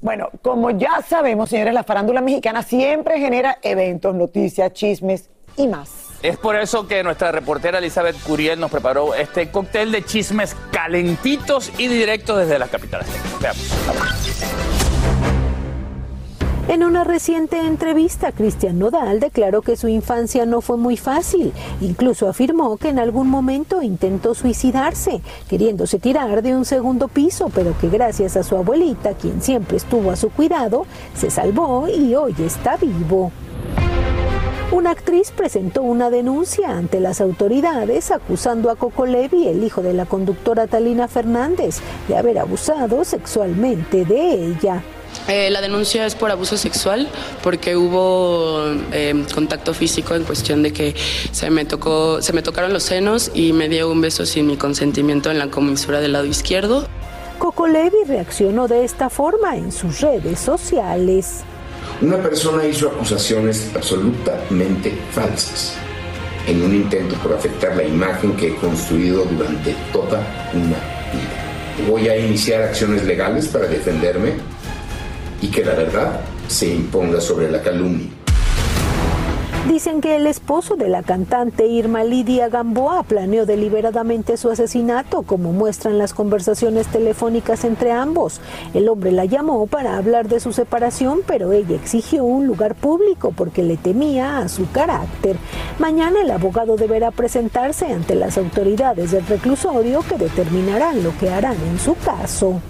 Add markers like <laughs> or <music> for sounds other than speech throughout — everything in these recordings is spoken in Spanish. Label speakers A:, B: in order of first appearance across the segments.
A: Bueno, como ya sabemos, señores, la farándula mexicana siempre genera eventos, noticias, chismes y más.
B: Es por eso que nuestra reportera Elizabeth Curiel nos preparó este cóctel de chismes calentitos y directos desde las capitales. Veamos.
C: En una reciente entrevista, Cristian Nodal declaró que su infancia no fue muy fácil. Incluso afirmó que en algún momento intentó suicidarse, queriéndose tirar de un segundo piso, pero que gracias a su abuelita, quien siempre estuvo a su cuidado, se salvó y hoy está vivo. Una actriz presentó una denuncia ante las autoridades acusando a Coco Levi, el hijo de la conductora Talina Fernández, de haber abusado sexualmente de ella.
D: Eh, la denuncia es por abuso sexual porque hubo eh, contacto físico en cuestión de que se me tocó, se me tocaron los senos y me dio un beso sin mi consentimiento en la comisura del lado izquierdo.
C: Coco Levi reaccionó de esta forma en sus redes sociales.
E: Una persona hizo acusaciones absolutamente falsas en un intento por afectar la imagen que he construido durante toda una vida. Voy a iniciar acciones legales para defenderme y que la verdad se imponga sobre la calumnia.
C: Dicen que el esposo de la cantante Irma Lidia Gamboa planeó deliberadamente su asesinato, como muestran las conversaciones telefónicas entre ambos. El hombre la llamó para hablar de su separación, pero ella exigió un lugar público porque le temía a su carácter. Mañana el abogado deberá presentarse ante las autoridades del reclusorio que determinarán lo que harán en su caso.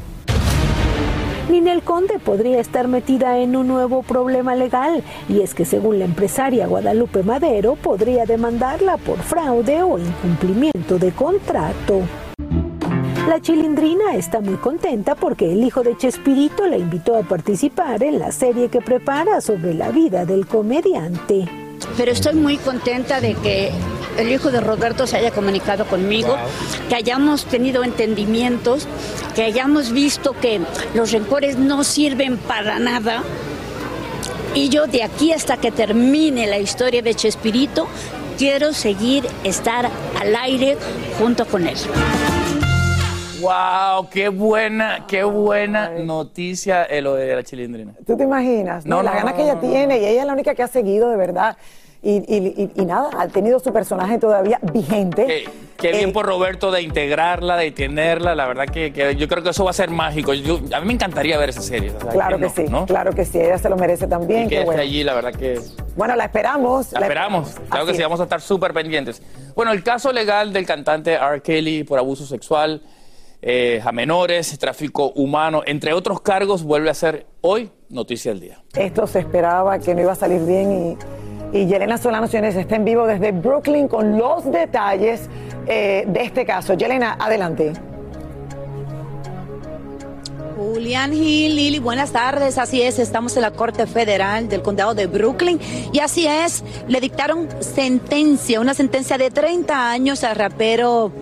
C: Ninel Conde podría estar metida en un nuevo problema legal y es que según la empresaria Guadalupe Madero podría demandarla por fraude o incumplimiento de contrato. La chilindrina está muy contenta porque el hijo de Chespirito la invitó a participar en la serie que prepara sobre la vida del comediante.
F: Pero estoy muy contenta de que el hijo de Roberto se haya comunicado conmigo, que hayamos tenido entendimientos, que hayamos visto que los rencores no sirven para nada. Y yo de aquí hasta que termine la historia de Chespirito, quiero seguir estar al aire junto con él.
B: Wow, qué buena, qué buena noticia eh, lo de la chilindrina.
A: ¿Tú te imaginas?
B: No,
A: la
B: no,
A: gana
B: no,
A: que ella
B: no, no.
A: tiene y ella es la única que ha seguido de verdad. Y, y- y- y nada, ha tenido su personaje todavía vigente.
B: Qué, qué bien
A: Eh,
B: por Roberto de integrarla, de tenerla. La verdad que, que yo creo que eso va a ser mágico. Yo- a mí me encantaría ver esa serie. o sea,
A: Claro que
B: no,
A: sí,
B: ¿no?
A: claro que sí, ella se lo merece también.
B: Y que esté
A: bueno.
B: allí, la verdad que...
A: Bueno, la esperamos.
B: La esperamos, claro que sí,
A: es.
B: vamos a estar súper pendientes. Bueno, el caso legal del cantante R. Kelly por abuso sexual eh, a menores, tráfico humano, entre otros cargos, vuelve a ser hoy noticia del día.
A: Esto se esperaba que no iba a salir bien y, y Yelena Solano, señores, está en vivo desde Brooklyn con los detalles eh, de este caso. Yelena, adelante.
G: Julián Gil, Lili, buenas tardes. Así es, estamos en la Corte Federal del Condado de Brooklyn y así es, le dictaron sentencia, una sentencia de 30 años al rapero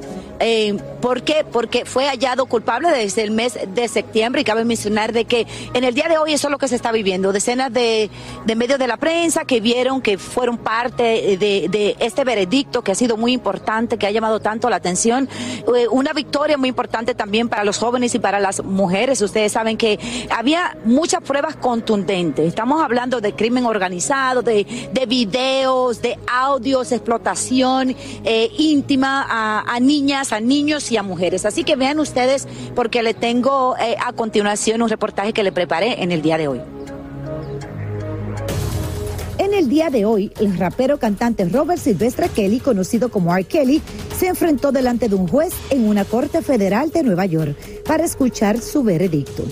G: eh, ¿Por qué? Porque fue hallado culpable desde el mes de septiembre y cabe mencionar de que en el día de hoy eso es lo que se está viviendo. Decenas de, de medios de la prensa que vieron que fueron parte de, este veredicto que ha sido muy importante, que ha llamado tanto la atención. Eh, una victoria muy importante también para los jóvenes y para las mujeres. Ustedes saben que había muchas pruebas contundentes. Estamos hablando de crimen organizado, de, de videos, de audios, explotación eh, íntima a niñas a niños y a mujeres. Así que vean ustedes porque le tengo eh, a continuación un reportaje que le preparé en el día de hoy.
H: En el día de hoy, el rapero cantante Robert Silvestre Kelly, conocido como R. Kelly, se enfrentó delante de un juez en una corte federal de Nueva York para escuchar su veredicto.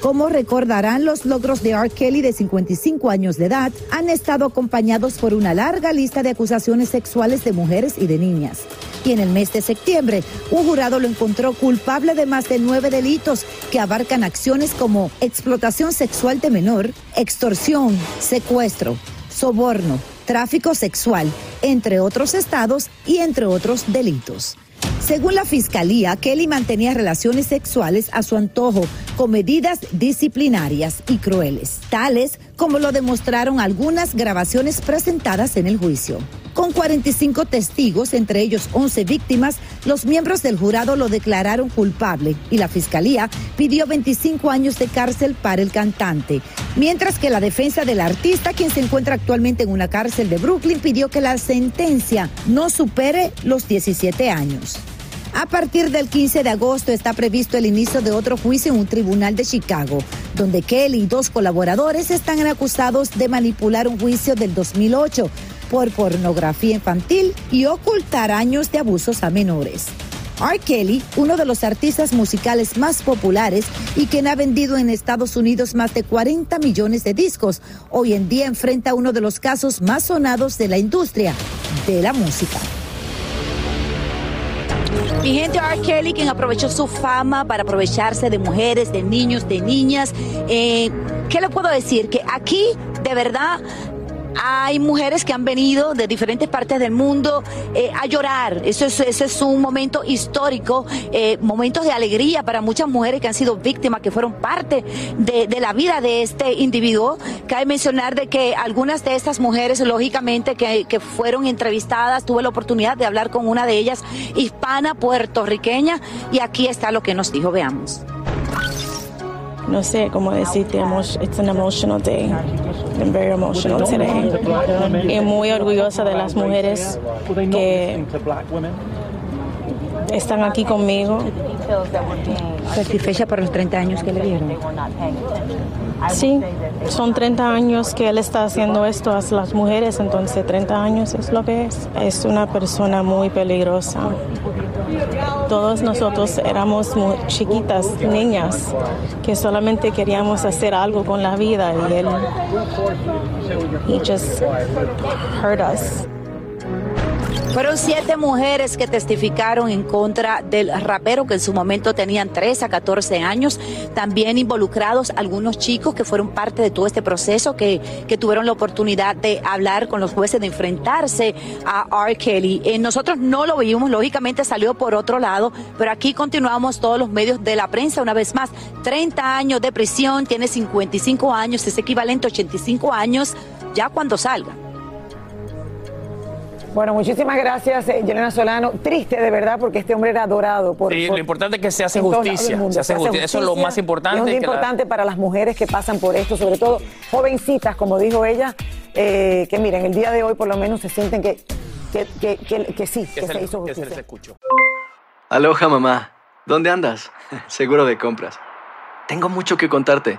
H: Como recordarán, los logros de R. Kelly de 55 años de edad han estado acompañados por una larga lista de acusaciones sexuales de mujeres y de niñas. Y en el mes de septiembre, un jurado lo encontró culpable de más de nueve delitos que abarcan acciones como explotación sexual de menor, extorsión, secuestro, soborno, tráfico sexual, entre otros estados y entre otros delitos. Según la fiscalía, Kelly mantenía relaciones sexuales a su antojo con medidas disciplinarias y crueles, tales como lo demostraron algunas grabaciones presentadas en el juicio. Con 45 testigos, entre ellos 11 víctimas, los miembros del jurado lo declararon culpable y la fiscalía pidió 25 años de cárcel para el cantante, mientras que la defensa del artista, quien se encuentra actualmente en una cárcel de Brooklyn, pidió que la sentencia no supere los 17 años. A partir del 15 de agosto está previsto el inicio de otro juicio en un tribunal de Chicago, donde Kelly y dos colaboradores están acusados de manipular un juicio del 2008 por pornografía infantil y ocultar años de abusos a menores. R. Kelly, uno de los artistas musicales más populares y quien ha vendido en Estados Unidos más de 40 millones de discos, hoy en día enfrenta uno de los casos más sonados de la industria de la música.
G: Mi gente R. Kelly, quien aprovechó su fama para aprovecharse de mujeres, de niños, de niñas. Eh, ¿Qué le puedo decir? Que aquí, de verdad, hay mujeres que han venido de diferentes partes del mundo eh, a llorar. Eso es, ese es un momento histórico, eh, momentos de alegría para muchas mujeres que han sido víctimas, que fueron parte de, la vida de este individuo. Cabe mencionar de que algunas de estas mujeres, lógicamente, que fueron entrevistadas, tuve la oportunidad de hablar con una de ellas, hispana, puertorriqueña, y aquí está lo que nos dijo. Veamos
I: no sé cómo decirte, it's an emotional day. I'm very emotional today. Y muy orgullosa de las mujeres que están aquí conmigo.
G: ¿Satisfecha por los 30 años que le dieron?
I: Sí, son 30 años que él está haciendo esto a las mujeres, entonces 30 años es lo que es. Es una persona muy peligrosa. Todos nosotros éramos muy chiquitas, niñas, que solamente queríamos hacer algo con la vida y él, he just hurt us.
G: Fueron siete mujeres que testificaron en contra del rapero que en su momento tenían 13 a 14 años, también involucrados algunos chicos que fueron parte de todo este proceso, que, que tuvieron la oportunidad de hablar con los jueces, de enfrentarse a R. Kelly. Eh, nosotros no lo vimos, lógicamente salió por otro lado, pero aquí continuamos todos los medios de la prensa una vez más. 30 años de prisión, tiene 55 años, es equivalente a 85 años ya cuando salga.
A: Bueno, muchísimas gracias, eh, Yelena Solano. Triste de verdad porque este hombre era adorado. Por,
B: sí,
A: por,
B: lo importante es que se hace justicia. Se hace justicia. Eso es lo más importante.
A: Es muy importante la... para las mujeres que pasan por esto, sobre todo jovencitas, como dijo ella, eh, que miren, el día de hoy por lo menos se sienten que, que, que, que, que sí, que,
B: que
A: se,
B: se,
A: hizo justicia.
B: Que se les escuchó.
J: Aloha, mamá. ¿Dónde andas? <laughs> Seguro de compras. Tengo mucho que contarte.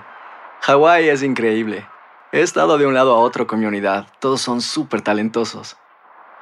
J: Hawái es increíble. He estado de un lado a otro con mi unidad. Todos son súper talentosos.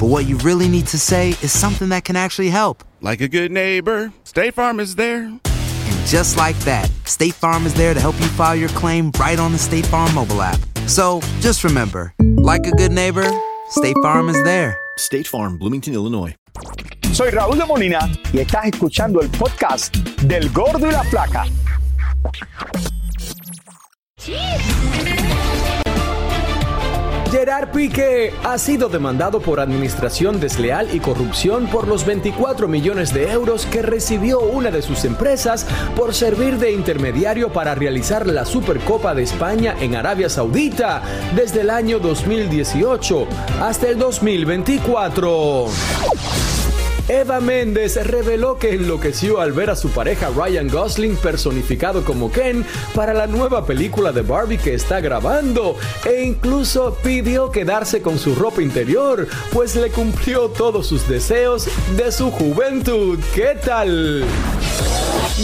K: but what you really need to say is something that can actually help.
L: Like a good neighbor, State Farm is there.
K: And just like that, State Farm is there to help you file your claim right on the State Farm mobile app. So just remember, like a good neighbor, State Farm is there.
M: State Farm, Bloomington, Illinois.
N: Soy Raúl de Molina y estás escuchando el podcast del Gordo y la Flaca.
O: Gerard Piqué ha sido demandado por administración desleal y corrupción por los 24 millones de euros que recibió una de sus empresas por servir de intermediario para realizar la Supercopa de España en Arabia Saudita desde el año 2018 hasta el 2024. Eva Méndez reveló que enloqueció al ver a su pareja Ryan Gosling personificado como Ken para la nueva película de Barbie que está grabando e incluso pidió quedarse con su ropa interior, pues le cumplió todos sus deseos de su juventud. ¿Qué tal?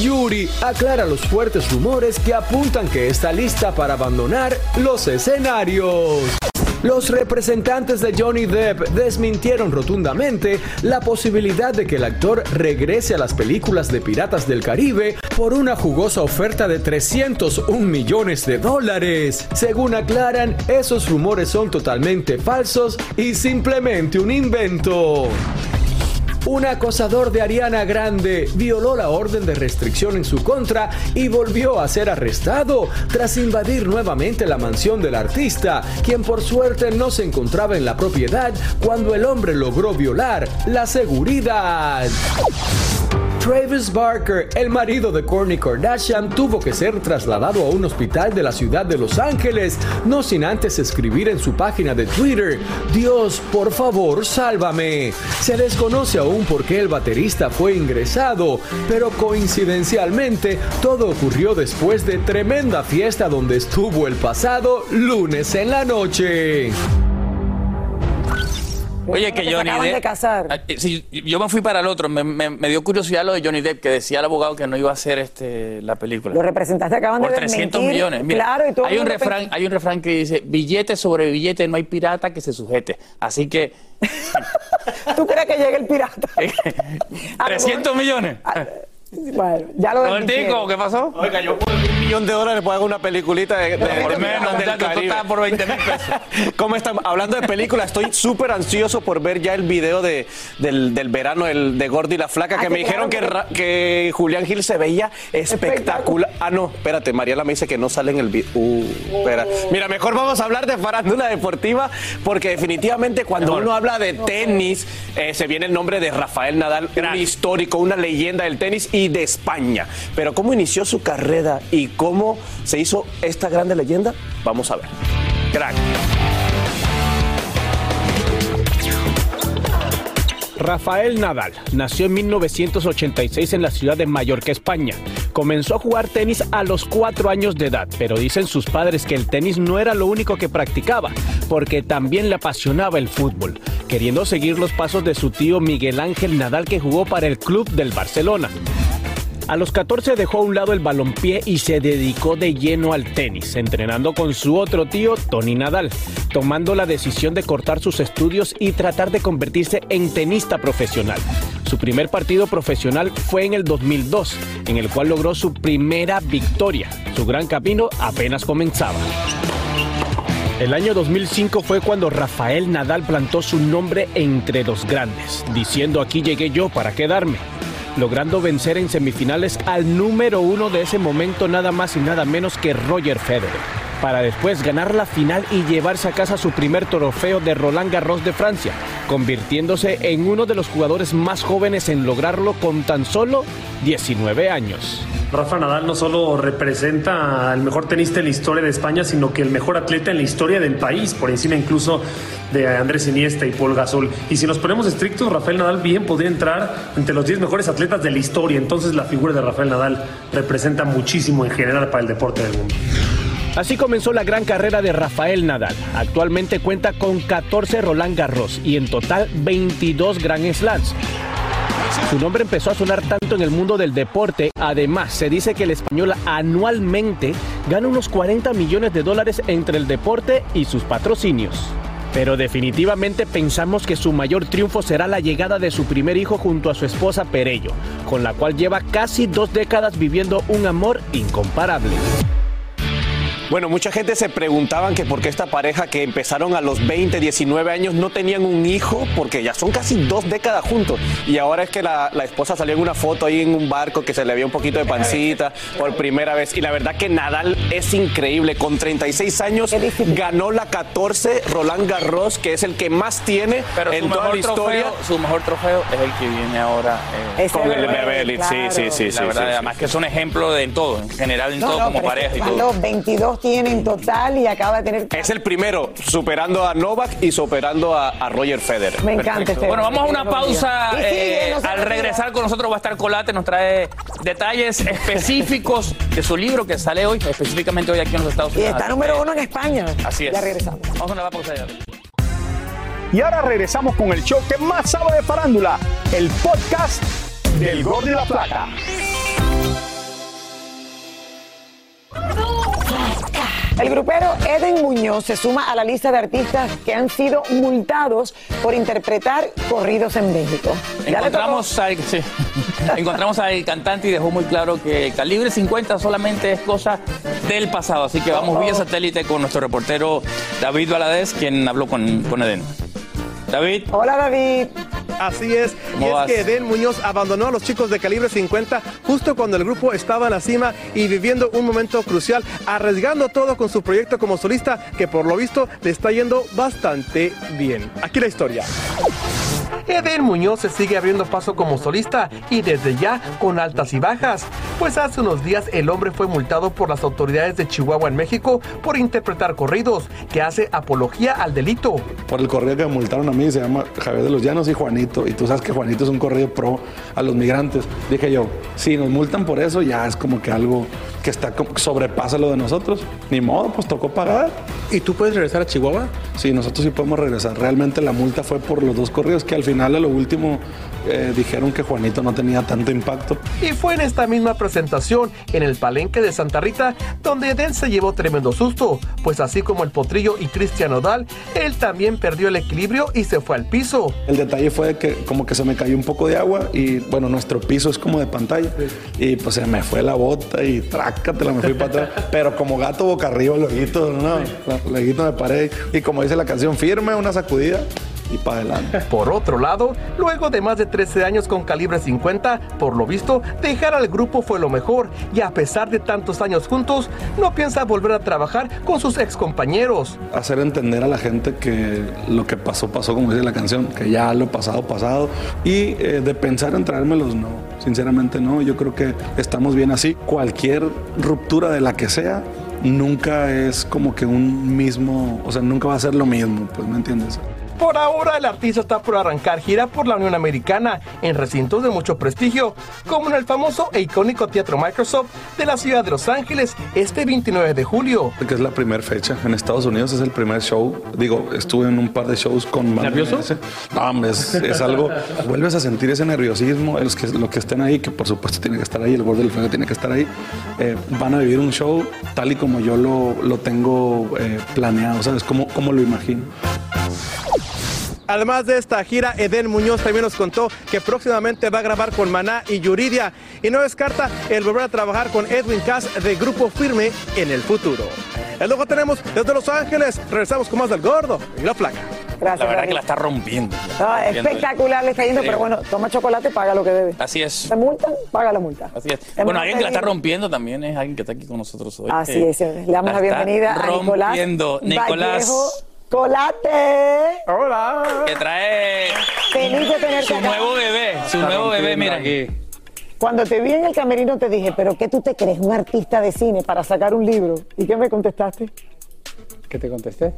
O: Yuri aclara los fuertes rumores que apuntan que está lista para abandonar los escenarios. Los representantes de Johnny Depp desmintieron rotundamente la posibilidad de que el actor regrese a las películas de Piratas del Caribe por una jugosa oferta de 301 millones de dólares. Según aclaran, esos rumores son totalmente falsos y simplemente un invento. Un acosador de Ariana Grande violó la orden de restricción en su contra y volvió a ser arrestado tras invadir nuevamente la mansión del artista, quien por suerte no se encontraba en la propiedad cuando el hombre logró violar la seguridad. Travis Barker, el marido de Kourtney Kardashian, tuvo que ser trasladado a un hospital de la ciudad de Los Ángeles, no sin antes escribir en su página de Twitter, Dios, por favor, sálvame. Se desconoce aún por qué el baterista fue ingresado, pero coincidencialmente todo ocurrió después de tremenda fiesta donde estuvo el pasado lunes en la noche.
B: Oye, que Johnny
A: acaban
B: Depp.
A: de casar.
B: Ah, sí, yo me fui para el otro. Me, me- me dio curiosidad lo de Johnny Depp, que decía el abogado que no iba a hacer este, la película.
A: Los representantes acaban
B: Por
A: de
B: 300
A: desmentir.
B: millones. Mira,
A: claro, y todo
B: hay, un refrán, hay un refrán que dice: billete sobre billete, no hay pirata que se sujete. Así que. <laughs>
A: ¿Tú crees que llegue el pirata? <laughs> <laughs>
B: 300 millones.
A: Bueno, ya lo
B: Robertico. ¿qué pasó?
P: Oiga, yo por un millón de dólares puedo hacer una peliculita de, de,
B: Por
P: de
B: menos,
P: Piratas del Caribe.
B: estás por 20 mil pesos. <laughs>
P: ¿Cómo están? Hablando de películas, estoy súper ansioso por ver ya el video de, del, del verano el, de Gordy y la Flaca, que
A: Ah,
P: me dijeron que. Ra- que Julián Gil se veía espectacular. Ah, no, espérate, Mariela me dice que no sale en el video. Uh, espera. Mira, mejor vamos a hablar de farándula deportiva, porque definitivamente cuando uno habla de tenis, eh, se viene el nombre de Rafael Nadal, un histórico, una leyenda del tenis y de España. Pero cómo inició su carrera y cómo se hizo esta grande leyenda, vamos a ver. Crack.
Q: Rafael Nadal nació en 1986 en la ciudad de Mallorca, España. Comenzó a jugar tenis a los cuatro años de edad, pero dicen sus padres que el tenis no era lo único que practicaba, porque también le apasionaba el fútbol, queriendo seguir los pasos de su tío Miguel Ángel Nadal que jugó para el club del Barcelona. A los 14 dejó a un lado el balompié y se dedicó de lleno al tenis, entrenando con su otro tío, Tony Nadal, tomando la decisión de cortar sus estudios y tratar de convertirse en tenista profesional. Su primer partido profesional fue en el 2002, en el cual logró su primera victoria. Su gran camino apenas comenzaba. El año 2005 fue cuando Rafael Nadal plantó su nombre entre los grandes, diciendo aquí llegué yo para quedarme. Logrando vencer en semifinales al número uno de ese momento nada más y nada menos que Roger Federer para después ganar la final y llevarse a casa su primer trofeo de Roland Garros de Francia, convirtiéndose en uno de los jugadores más jóvenes en lograrlo con tan solo 19 años.
R: Rafa Nadal no solo representa al mejor tenista en la historia de España, sino que el mejor atleta en la historia del país, por encima incluso de Andrés Iniesta y Paul Gasol. Y si nos ponemos estrictos, Rafael Nadal bien podría entrar entre los 10 mejores atletas de la historia. Entonces la figura de Rafael Nadal representa muchísimo en general para el deporte del mundo.
Q: Así comenzó la gran carrera de Rafael Nadal. Actualmente cuenta con 14 Roland Garros y en total 22 Grand Slams. Su nombre empezó a sonar tanto en el mundo del deporte. Además, se dice que el español anualmente gana unos 40 millones de dólares entre el deporte y sus patrocinios. Pero definitivamente pensamos que su mayor triunfo será la llegada de su primer hijo junto a su esposa Perello, con la cual lleva casi dos décadas viviendo un amor incomparable.
P: Bueno, mucha gente se preguntaban que por qué esta pareja que empezaron a los 20, 19 años no tenían un hijo, porque ya son casi dos décadas juntos. Y ahora es que la, la esposa salió en una foto ahí en un barco que se le veía un poquito de pancita por primera vez. Y la verdad que Nadal es increíble. Con 36 años ganó la 14 Roland Garros, que es el que más tiene
B: Pero
P: en
B: su
P: toda la
B: mejor,
P: historia.
B: trofeo, su mejor trofeo es el que viene ahora eh,
P: Con el Bebé, Bebé, sí, sí, sí,
B: La
P: sí,
B: verdad,
P: sí, sí.
B: además que es un ejemplo de en todo, en general en
A: No,
B: todo,
A: no,
B: como pareja y todo.
A: 22 tiene en total y acaba de tener.
P: Es el primero, superando a Novak y superando a, a Roger Federer.
A: Me encanta este
B: Bueno, vamos a una pausa.
A: Y
B: eh, al regresar con nosotros va a estar Colate, nos trae detalles específicos de su libro que sale hoy, específicamente hoy aquí en los Estados
A: Y
B: Unidos.
A: está número uno en España.
B: Así es.
A: Ya regresamos.
B: Vamos a una pausa ya.
N: Y ahora regresamos con el show que más sabe de farándula, el podcast del Gol de la Plata.
A: El grupero Eden Muñoz se suma a la lista de artistas que han sido multados por interpretar corridos en México.
B: Encontramos al, sí. <laughs> Encontramos al cantante y dejó muy claro que el calibre 50 solamente es cosa del pasado. Así que vamos vía satélite con nuestro reportero David Valadez, quien habló con, con Eden. David.
A: Hola David.
S: Así es.
B: ¿Cómo
S: y es
B: vas?
S: que Eden Muñoz abandonó a los chicos de calibre 50 justo cuando el grupo estaba en la cima y viviendo un momento crucial, arriesgando todo con su proyecto como solista, que por lo visto le está yendo bastante bien. Aquí la historia. Eden Muñoz se sigue abriendo paso como solista y desde ya con altas y bajas, pues hace unos días el hombre fue multado por las autoridades de Chihuahua en México por interpretar corridos, que hace apología al delito.
T: Por el corrido que me multaron a mí se llama Javier de los Llanos y Juanito. Y tú sabes que Juanito es un corrido pro a los migrantes. Dije yo, si nos multan por eso, ya es como que algo que está sobrepasa lo de nosotros. Ni modo, pues tocó pagar.
S: ¿Y tú puedes regresar a Chihuahua?
T: Sí, nosotros sí podemos regresar. Realmente la multa fue por los dos corridos que al final a lo último eh, dijeron que Juanito no tenía tanto impacto.
S: Y fue en esta misma presentación, en el palenque de Santa Rita, donde Eden se llevó tremendo susto, pues así como el potrillo y Cristian Odal, él también perdió el equilibrio y se fue al piso.
T: El detalle fue que como que se me cayó un poco de agua y bueno, nuestro piso es como de pantalla. Y pues se me fue la bota y trácatela, me fui para atrás. <laughs> Pero como gato boca arriba, luego, no, luego me paré. Y como dice la canción, firme, una sacudida y para adelante. <laughs>
S: Por otro lado, luego de más de 13 años con calibre 50, por lo visto, dejar al grupo fue lo mejor y a pesar de tantos años juntos, no piensa volver a trabajar con sus ex compañeros.
T: Hacer entender a la gente que lo que pasó, pasó, como dice la canción, que ya lo pasado, pasado. Y eh, de pensar en traérmelos, no. Sinceramente no. Yo creo que estamos bien así. Cualquier ruptura de la que sea, nunca es como que un mismo, o sea, nunca va a ser lo mismo, pues, ¿me entiendes?
S: Por ahora, el artista está por arrancar gira por la Unión Americana en recintos de mucho prestigio, como en el famoso e icónico Teatro Microsoft de la ciudad de Los Ángeles este 29 de julio.
T: Que es la primera fecha. En Estados Unidos es el primer show. Digo, estuve en un par de shows con
S: ¿Nervioso?
T: No, es, es algo. <laughs> Vuelves a sentir ese nerviosismo. Los que, los que estén ahí, que por supuesto tienen que estar ahí, el gordo del fuego tiene que estar ahí, eh, van a vivir un show tal y como yo lo, lo tengo eh, planeado, ¿sabes? Como, como lo imagino.
S: Además de esta gira, Eden Muñoz también nos contó que próximamente va a grabar con Maná y Yuridia y no descarta el volver a trabajar con Edwin Cass de Grupo Firme en el futuro. El luego tenemos desde Los Ángeles. Regresamos con más del gordo y la flaca.
A: Gracias,
B: La verdad
A: David.
B: que la está rompiendo. la está
A: No,
B: rompiendo.
A: espectacular le está yendo, pero bueno, toma chocolate, paga lo que debe.
B: Así es.
A: ¿Te multan? Paga la multa.
B: Así es.
A: Es
B: Bueno, alguien que la está rompiendo también es alguien que está aquí con nosotros hoy.
A: Así
B: Eh,
A: es, le damos la bienvenida a Nicolás.
B: rompiendo. Nicolás.
A: Vallejo Colate.
S: Hola.
B: Que trae
A: Feliz de tenerte
B: su
A: acá.
B: nuevo bebé. Su nuevo bebé, mira.
A: Cuando te vi en el camerino te dije, ¿pero qué tú te crees? Un artista de cine para sacar un libro. ¿Y qué me contestaste?
U: ¿Qué te contesté?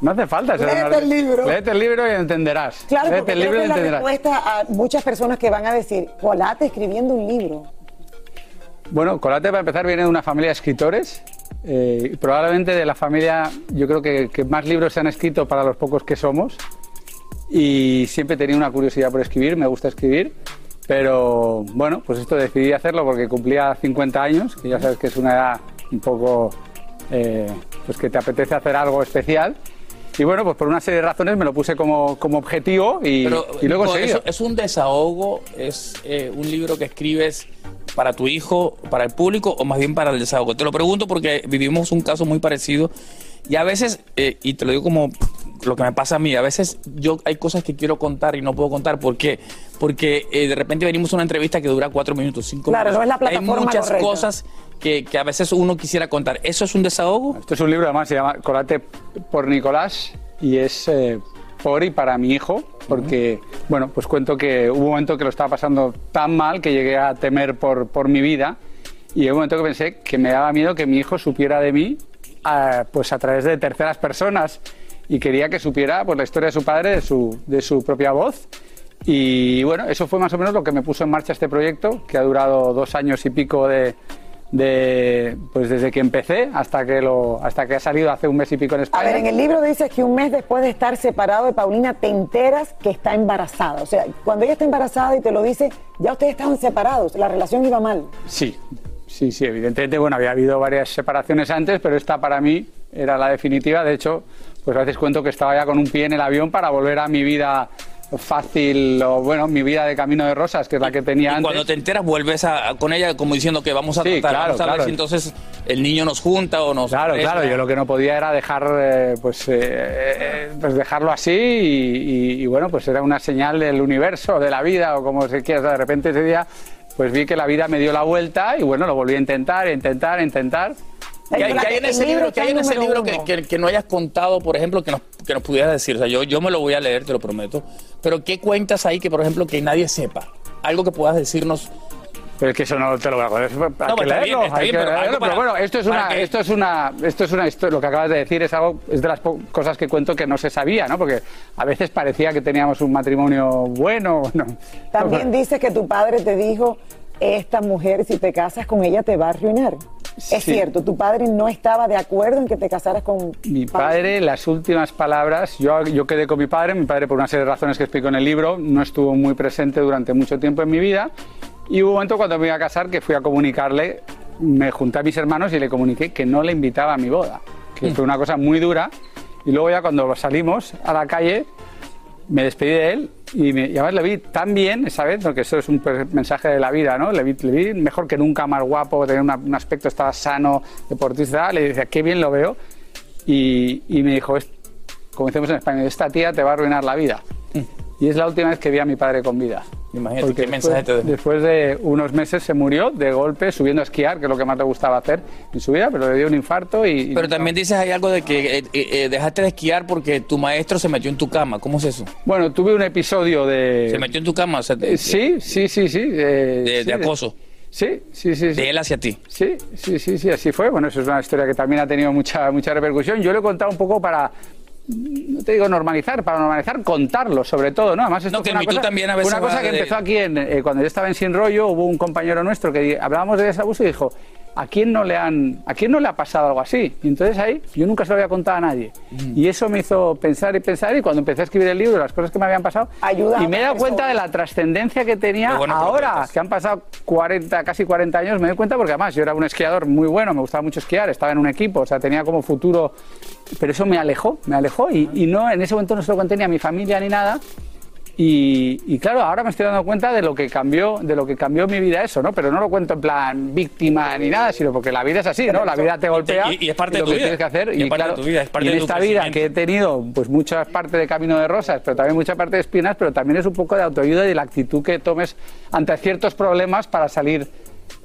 U: No hace falta ser
A: Léete el libro.
U: Léete el libro y entenderás.
A: Claro,
U: Léete
A: porque
U: el
A: creo
U: libro
A: que
U: y
A: es la
U: entenderás.
A: respuesta a muchas personas que van a decir, Colate escribiendo un libro.
U: Bueno, Colate para empezar viene de una familia de escritores. Eh, probablemente de la familia, yo creo que, que más libros se han escrito para los pocos que somos. Y siempre he tenido una curiosidad por escribir, me gusta escribir. Pero bueno, pues esto decidí hacerlo porque cumplía 50 años, que ya sabes que es una edad un poco eh, pues que te apetece hacer algo especial. Y bueno, pues por una serie de razones me lo puse como, como objetivo y,
B: Pero,
U: y luego.
B: ¿es, es un desahogo? ¿Es eh, un libro que escribes para tu hijo, para el público o más bien para el desahogo? Te lo pregunto porque vivimos un caso muy parecido y a veces, eh, y te lo digo como lo que me pasa a mí, a veces yo hay cosas que quiero contar y no puedo contar. ¿Por qué? Porque eh, de repente venimos a una entrevista que dura cuatro minutos, cinco
A: Claro,
B: minutos.
A: no es la
B: Hay
A: plataforma
B: muchas
A: correcta.
B: cosas que, que a veces uno quisiera contar. ¿Eso es un desahogo?
U: Esto es un libro, además, se llama Colate por Nicolás y es eh, por y para mi hijo, porque, bueno, pues cuento que hubo un momento que lo estaba pasando tan mal que llegué a temer por, por mi vida y hubo un momento que pensé que me daba miedo que mi hijo supiera de mí pues a través de terceras personas y quería que supiera pues, la historia de su padre de su, de su propia voz. Y bueno, eso fue más o menos lo que me puso en marcha este proyecto, que ha durado dos años y pico de, de, pues desde que empecé hasta que lo hasta que ha salido hace un mes y pico en
A: A
U: España.
A: ver, en el libro dices que un mes después de estar separado de Paulina te enteras que está embarazada. O sea, cuando ella está embarazada y te lo dice, ya ustedes estaban separados, la relación iba mal.
U: Sí, sí, sí, evidentemente, bueno, había habido varias separaciones antes, pero esta para mí era la definitiva. De hecho, pues a veces cuento que estaba ya con un pie en el avión para volver a mi vida fácil o bueno, mi vida de camino de rosas, que es la que tenía
B: Y
U: antes.
B: cuando te enteras vuelves a, con ella como diciendo que vamos a
U: Sí,
B: tratar,
U: claro,
B: vamos a ver
U: claro.
B: si entonces el niño nos junta o nos
U: Claro,
B: regresa.
U: claro, yo lo que no podía era dejar, eh, pues, eh, eh, pues dejarlo así y, y- y, bueno, pues era una señal del universo, de la vida o como se quiera. O sea, de repente ese día, pues vi que la vida me dio la vuelta y bueno, lo volví a intentar, a intentar, a intentar.
B: ¿Qué hay, qué hay en ese libro, qué hay en ese libro que, que- que no hayas contado, por ejemplo, que nos, que nos pudieras decir? O sea, yo, yo me lo voy a leer, te lo prometo. Pero ¿qué cuentas ahí que, por ejemplo, que nadie sepa? Algo que puedas decirnos.
U: Pero es que eso no te lo voy a poner. Hay
B: No,
U: que
B: pues está bien, está bien,
U: que
B: pero algo para-
U: pero bueno, esto es
B: para
U: una,
B: que-
U: esto es una, esto es una historia. Lo que acabas de decir es algo, es de las po- cosas que cuento que no se sabía, ¿no? Porque a veces parecía que teníamos un matrimonio bueno, <laughs> no.
A: También dices que tu padre te dijo, esta mujer, si te casas con ella, te va a arruinar. Es
U: Sí.
A: cierto, tu padre no estaba de acuerdo en que te casaras con...
U: Mi padre, las últimas palabras, yo, yo quedé con mi padre, mi padre por una serie de razones que explico en el libro, no estuvo muy presente durante mucho tiempo en mi vida y hubo un momento cuando me iba a casar que fui a comunicarle, me junté a mis hermanos y le comuniqué que no le invitaba a mi boda, que fue una cosa muy dura y luego ya cuando salimos a la calle me despedí de él y, me, y además le vi tan bien esa vez, porque eso es un mensaje de la vida, ¿no? Le vi, le vi mejor que nunca, más guapo, tenía una- un aspecto, estaba sano, deportista, le decía, qué bien lo veo. Y, y me dijo, "Es- como decimos en España, esta tía te va a arruinar la vida. Y es la última vez que vi a mi padre con vida.
B: Imagínate,
U: Porque
B: ¿qué mensaje te
U: después, después de unos meses se murió de golpe subiendo a esquiar, que es lo que más le gustaba hacer en su vida, pero le dio un infarto y... y
B: Pero también dices hay algo de que eh, eh, eh, dejaste de esquiar porque tu maestro se metió en tu cama. ¿Cómo es eso?
U: Bueno, tuve un episodio de...
B: Se metió en tu cama, o sea,
U: Eh, sí, sí, sí, sí.
B: de-
U: sí,
B: de acoso.
U: Sí, sí, sí, sí.
B: De él hacia ti.
U: Sí, sí, sí, sí, así fue. Bueno, eso es una historia que también ha tenido mucha, mucha repercusión. Yo lo he contado un poco para, no te digo normalizar, para normalizar contarlo, sobre todo, ¿no? Además, esto
B: No, que
U: fue una cosa,
B: también a veces
U: una cosa que
B: de-
U: empezó aquí en, eh, cuando yo estaba en Sin Rollo, hubo un compañero nuestro que hablábamos de desabuso y dijo, ¿a quién no le han, a quién no le ha pasado algo así? Y entonces ahí yo nunca se lo había contado a nadie.
B: Mm.
U: Y eso me hizo pensar y pensar y cuando empecé a escribir el libro, las cosas que me habían pasado,
A: Ayuda a
U: y me he dado cuenta de la trascendencia que tenía
B: bueno
U: ahora, que han pasado 40, casi 40 años, me doy cuenta porque además yo era un esquiador muy bueno, me gustaba mucho esquiar, estaba en un equipo, o sea, tenía como futuro, pero eso me alejó, me alejó y, y no, en ese momento no se lo conté ni a mi familia ni nada. Y, y claro, ahora me estoy dando cuenta de lo que cambió, de lo que cambió mi vida eso, ¿no? Pero no lo cuento en plan víctima ni nada, sino porque la vida es así, ¿no? La vida te golpea
B: Y- y es parte de
U: lo
B: tu
U: que
B: vida.
U: tienes que hacer.
B: Y es parte de tu vida, es parte
U: y en
B: de tu
U: esta vida que he tenido, pues mucha parte de camino de rosas, pero también mucha parte de espinas, pero también es un poco de autoayuda y de la actitud que tomes ante ciertos problemas para salir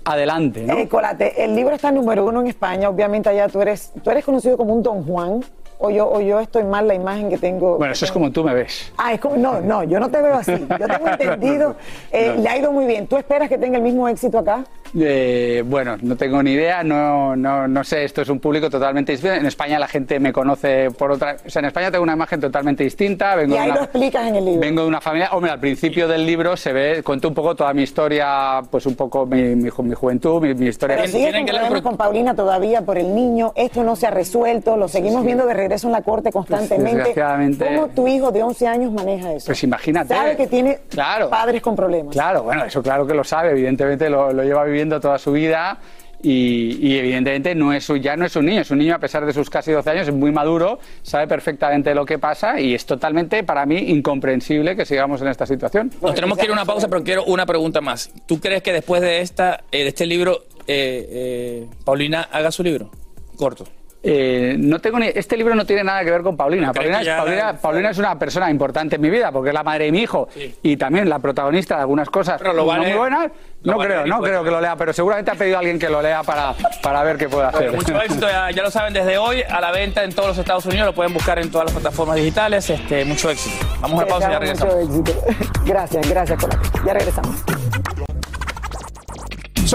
U: adelante, ¿no?
A: Eh, Colate, el libro está número uno en España. Obviamente allá tú eres, tú eres conocido como un Don Juan. O yo, o yo estoy mal la imagen que tengo.
U: Bueno, eso es como tú me ves.
A: Ah, es como, no, no, yo no te veo así. Yo tengo <laughs> entendido, eh,
U: No.
A: le ha ido muy bien. ¿Tú esperas que tenga el mismo éxito acá?
U: Eh, bueno, no tengo ni idea, no, no, no sé, esto es un público totalmente distinto. En España la gente me conoce por otra... O sea, en España tengo una imagen totalmente distinta. Vengo
A: Y
U: de
A: ahí
U: una-
A: lo explicas en el libro.
U: Vengo de una familia, hombre, al principio del libro se ve, cuento un poco toda mi historia, pues un poco mi, mi, ju- mi juventud, mi, mi historia.
A: Pero sigue con problemas con Paulina todavía por el niño. Esto no se ha resuelto. Lo seguimos viendo de regreso en la corte constantemente.
U: desgraciadamente-
A: ¿Cómo tu hijo de 11 años maneja eso?
U: Pues imagínate.
A: Sabe que tiene
U: Claro.
A: padres con problemas.
U: Claro, bueno, eso claro que lo sabe, evidentemente lo, lo lleva viviendo toda su vida y, y evidentemente no es, un- ya no es un niño, es un niño a pesar de sus casi 12 años, es muy maduro, sabe perfectamente lo que pasa y es totalmente para mí incomprensible que sigamos en esta situación.
B: Nos tenemos que ir a una pausa, pero quiero una pregunta más. ¿Tú crees que después de esta, eh, de este libro, eh, eh, Paulina haga su libro? Corto.
U: Eh, no tengo ni, este libro no tiene nada que ver con Paulina.
B: ¿Crees
U: Paulina, es, Paulina una persona importante en mi vida porque es la madre de mi hijo y también la protagonista de algunas cosas
B: Pero lo
U: no muy buenas.
B: Lo
U: No creo, no creo que lo lea, pero seguramente ha pedido a alguien que lo lea para, para ver qué puede hacer.
B: Bueno, mucho éxito, ya, ya lo saben, desde hoy a la venta en todos los Estados Unidos, lo pueden buscar en todas las plataformas digitales. Este, mucho éxito. Vamos a la pausa y ya regresamos.
A: mucho éxito. <laughs> Gracias, gracias. Ya regresamos.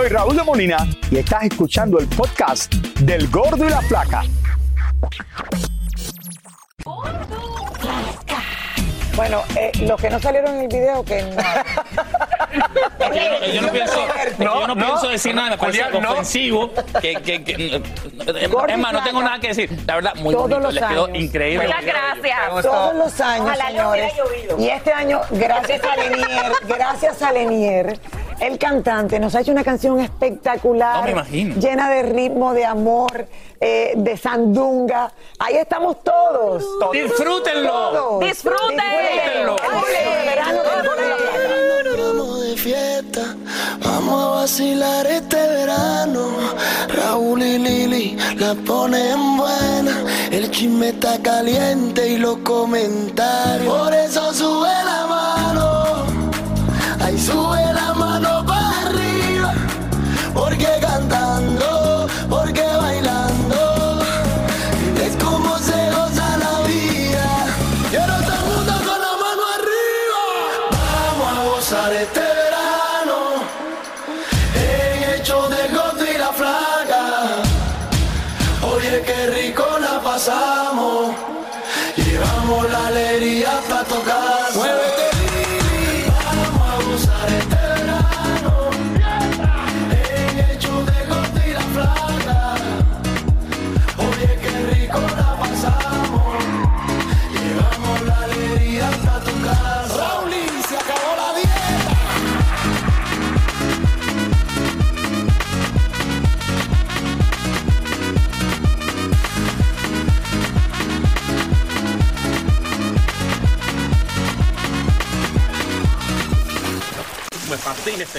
N: Soy Raúl de Molina y estás escuchando el podcast del Gordo y la Flaca.
A: Bueno, eh, los que no salieron en el video, que no.
B: Yo no, yo no pienso, <laughs> yo no
A: no.
B: pienso decir nada, me parece
A: Julián, no.
B: ofensivo. Que, que, que- es más, no tengo nada que decir. La verdad, muy
A: Todos
B: bonito,
A: los
B: les quedó
A: años.
B: increíble.
A: Muchas
B: gracias.
A: Todos los años, señores. Y este año, gracias a Lenier, gracias a Lenier, el cantante nos ha hecho una canción espectacular.
B: No me imagino.
A: Llena de ritmo, de amor, eh, de sandunga. Ahí estamos todos.
B: Disfrútenlo.
A: Todos. Disfrútenlo. Flaca.
V: Vamos de fiesta, vamos a vacilar este verano. Raúl y Lili la ponen buena. El chisme está caliente y los comentarios. Por eso sube la mano, ahí sube